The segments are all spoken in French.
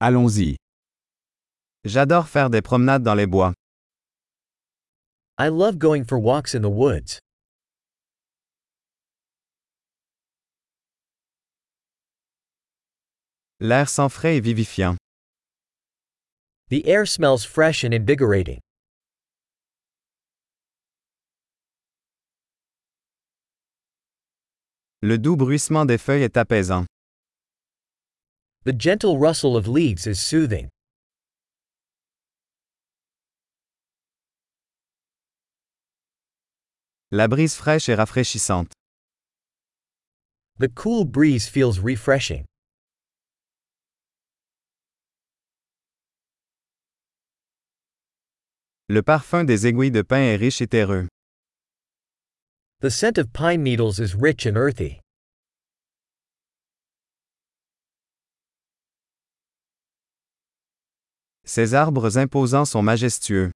Allons-y. J'adore faire des promenades dans les bois. I love going for walks in the woods. L'air sent frais et vivifiant. The air smells fresh and invigorating. Le doux bruissement des feuilles est apaisant. The gentle rustle of leaves is soothing. La brise fraîche est rafraîchissante. The cool breeze feels refreshing. Le parfum des aiguilles de pin est riche et terreux. The scent of pine needles is rich and earthy. Ces arbres imposants sont majestueux.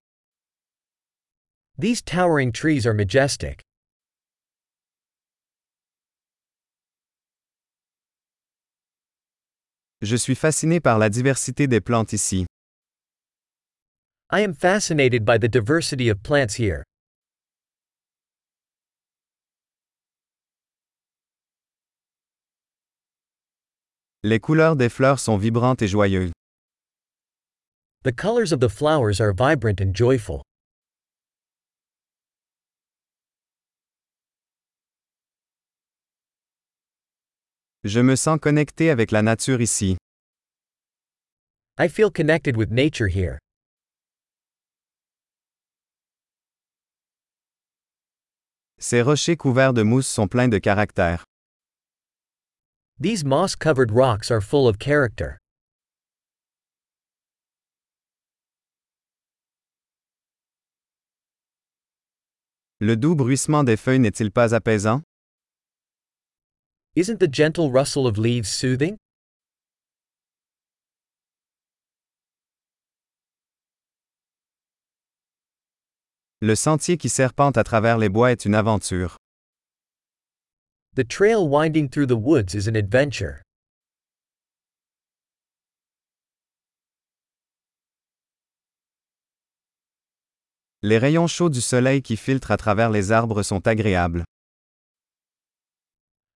These towering trees are majestic. Je suis fasciné par la diversité des plantes ici. I am fascinated by the diversity of plants here. Les couleurs des fleurs sont vibrantes et joyeuses. The colors of the flowers are vibrant and joyful. Je me sens connecté avec la nature ici. I feel connected with nature here. Ces rochers couverts de mousse sont pleins de caractère. These moss covered rocks are full of character. Le doux bruissement des feuilles n'est-il pas apaisant? Isn't the gentle rustle of leaves soothing? Le sentier qui serpente à travers les bois est une aventure. The trail winding through the woods is an adventure. Les rayons chauds du soleil qui filtrent à travers les arbres sont agréables.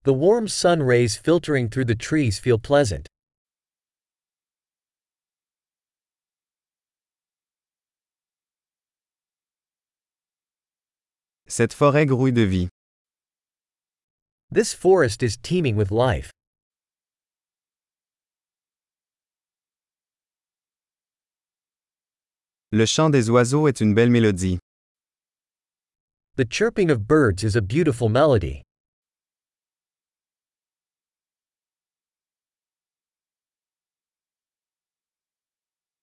The warm sun rays filtering through the trees feel pleasant. Cette forêt grouille de vie. This forest is teeming with life. Le chant des oiseaux est une belle mélodie. The chirping of birds is a beautiful melody.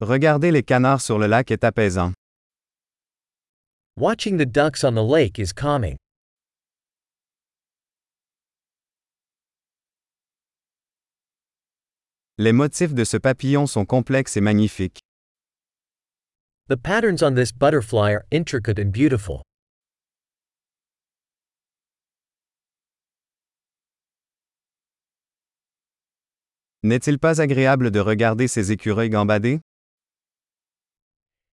Regarder les canards sur le lac est apaisant. Watching the ducks on the lake is calming. Les motifs de ce papillon sont complexes et magnifiques. The patterns on this butterfly are intricate and beautiful. N'est-il pas agréable de regarder ces écureuils gambader?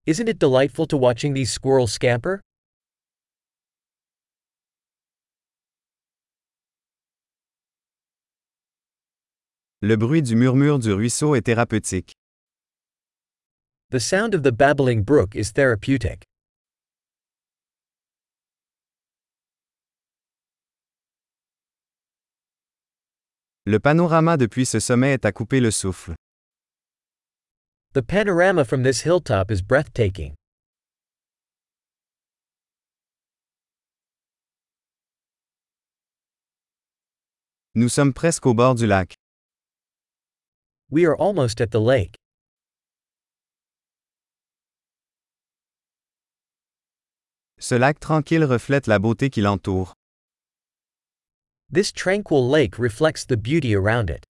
Isn't it delightful to watching these squirrels scamper? Le bruit du murmure du ruisseau est thérapeutique. The sound of the babbling brook is therapeutic. Le panorama depuis ce sommet est à couper le souffle. The panorama from this hilltop is breathtaking. Nous sommes presque au bord du lac. We are almost at the lake. Ce lac tranquille reflète la beauté qui l'entoure. This tranquil lake reflects the beauty around it.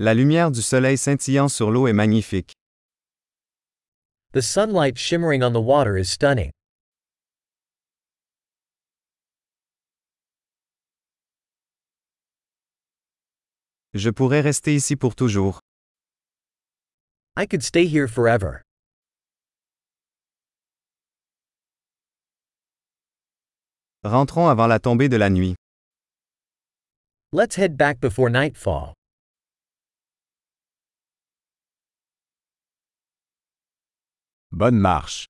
La lumière du soleil scintillant sur l'eau est magnifique. The sunlight shimmering on the water is stunning. Je pourrais rester ici pour toujours. I could stay here forever. Rentrons avant la tombée de la nuit. Let's head back before nightfall. Bonne marche.